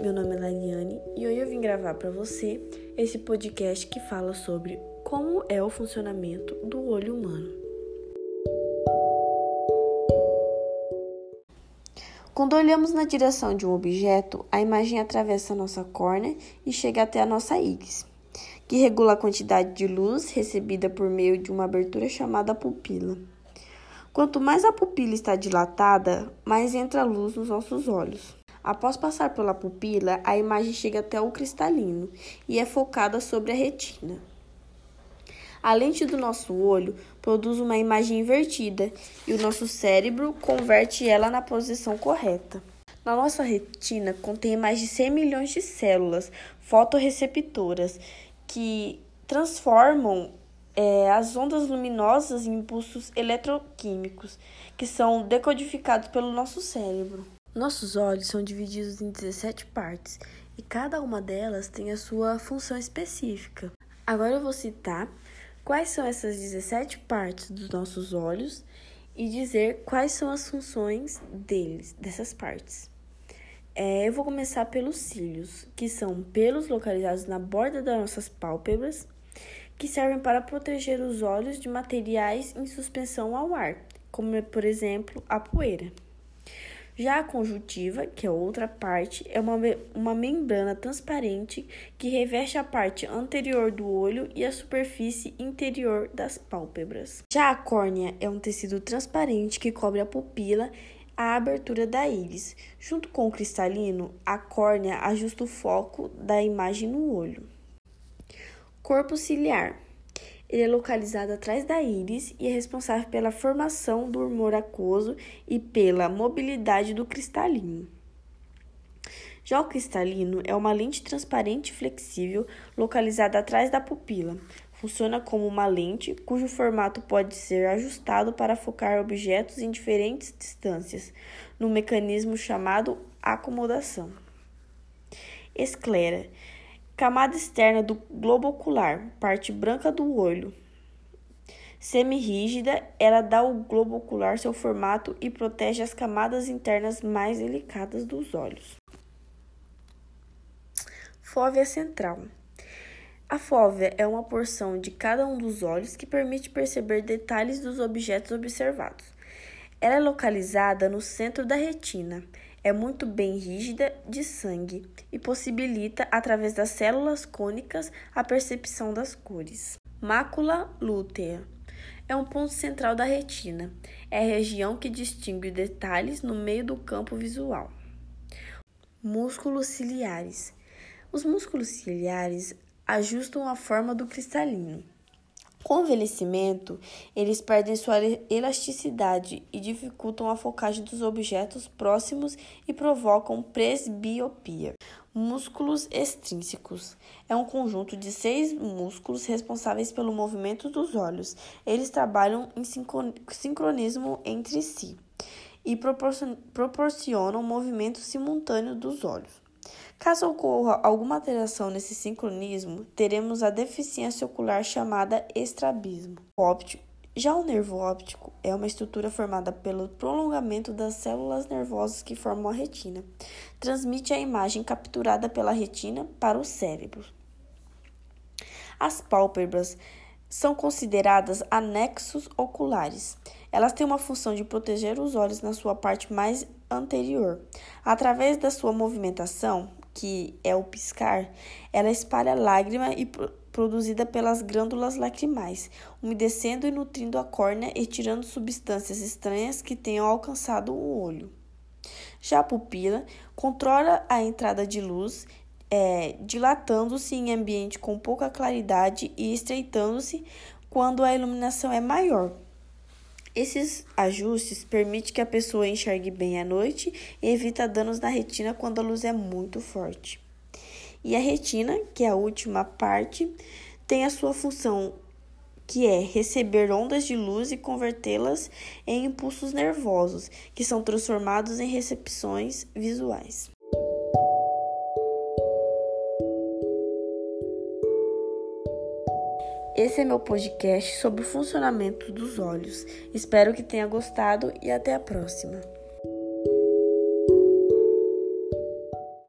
meu nome é Lariane e hoje eu vim gravar para você esse podcast que fala sobre como é o funcionamento do olho humano. Quando olhamos na direção de um objeto, a imagem atravessa nossa córnea e chega até a nossa íris, que regula a quantidade de luz recebida por meio de uma abertura chamada pupila. Quanto mais a pupila está dilatada, mais entra luz nos nossos olhos. Após passar pela pupila, a imagem chega até o cristalino e é focada sobre a retina. A lente do nosso olho produz uma imagem invertida e o nosso cérebro converte ela na posição correta. Na nossa retina contém mais de 100 milhões de células fotorreceptoras que transformam é, as ondas luminosas e impulsos eletroquímicos, que são decodificados pelo nosso cérebro. Nossos olhos são divididos em 17 partes e cada uma delas tem a sua função específica. Agora eu vou citar quais são essas 17 partes dos nossos olhos e dizer quais são as funções deles, dessas partes. É, eu vou começar pelos cílios, que são pelos localizados na borda das nossas pálpebras que servem para proteger os olhos de materiais em suspensão ao ar, como por exemplo a poeira. Já a conjuntiva, que é outra parte, é uma, uma membrana transparente que reveste a parte anterior do olho e a superfície interior das pálpebras. Já a córnea é um tecido transparente que cobre a pupila a abertura da íris. Junto com o cristalino, a córnea ajusta o foco da imagem no olho. Corpo ciliar. Ele é localizado atrás da íris e é responsável pela formação do humor aquoso e pela mobilidade do cristalino. Já o cristalino é uma lente transparente e flexível localizada atrás da pupila. Funciona como uma lente cujo formato pode ser ajustado para focar objetos em diferentes distâncias, no mecanismo chamado acomodação. Esclera Camada externa do globo ocular, parte branca do olho. Semirrígida, ela dá ao globo ocular seu formato e protege as camadas internas mais delicadas dos olhos. Fóvea central. A fóvea é uma porção de cada um dos olhos que permite perceber detalhes dos objetos observados. Ela é localizada no centro da retina é muito bem rígida de sangue e possibilita, através das células cônicas, a percepção das cores. Mácula lútea é um ponto central da retina. É a região que distingue detalhes no meio do campo visual. Músculos ciliares. Os músculos ciliares ajustam a forma do cristalino. Com o envelhecimento, eles perdem sua elasticidade e dificultam a focagem dos objetos próximos e provocam presbiopia. Músculos extrínsecos é um conjunto de seis músculos responsáveis pelo movimento dos olhos. Eles trabalham em sincronismo entre si e proporcionam movimento simultâneo dos olhos. Caso ocorra alguma alteração nesse sincronismo, teremos a deficiência ocular chamada estrabismo óptico. Já o nervo óptico é uma estrutura formada pelo prolongamento das células nervosas que formam a retina. Transmite a imagem capturada pela retina para o cérebro. As pálpebras são consideradas anexos oculares. Elas têm uma função de proteger os olhos na sua parte mais anterior. Através da sua movimentação, que é o piscar, ela espalha lágrima e produzida pelas glândulas lacrimais, umedecendo e nutrindo a córnea e tirando substâncias estranhas que tenham alcançado o olho. Já a pupila controla a entrada de luz, é, dilatando-se em ambiente com pouca claridade e estreitando-se quando a iluminação é maior. Esses ajustes permitem que a pessoa enxergue bem à noite e evita danos na retina quando a luz é muito forte. E a retina, que é a última parte, tem a sua função que é receber ondas de luz e convertê-las em impulsos nervosos, que são transformados em recepções visuais. Esse é meu podcast sobre o funcionamento dos olhos. Espero que tenha gostado e até a próxima.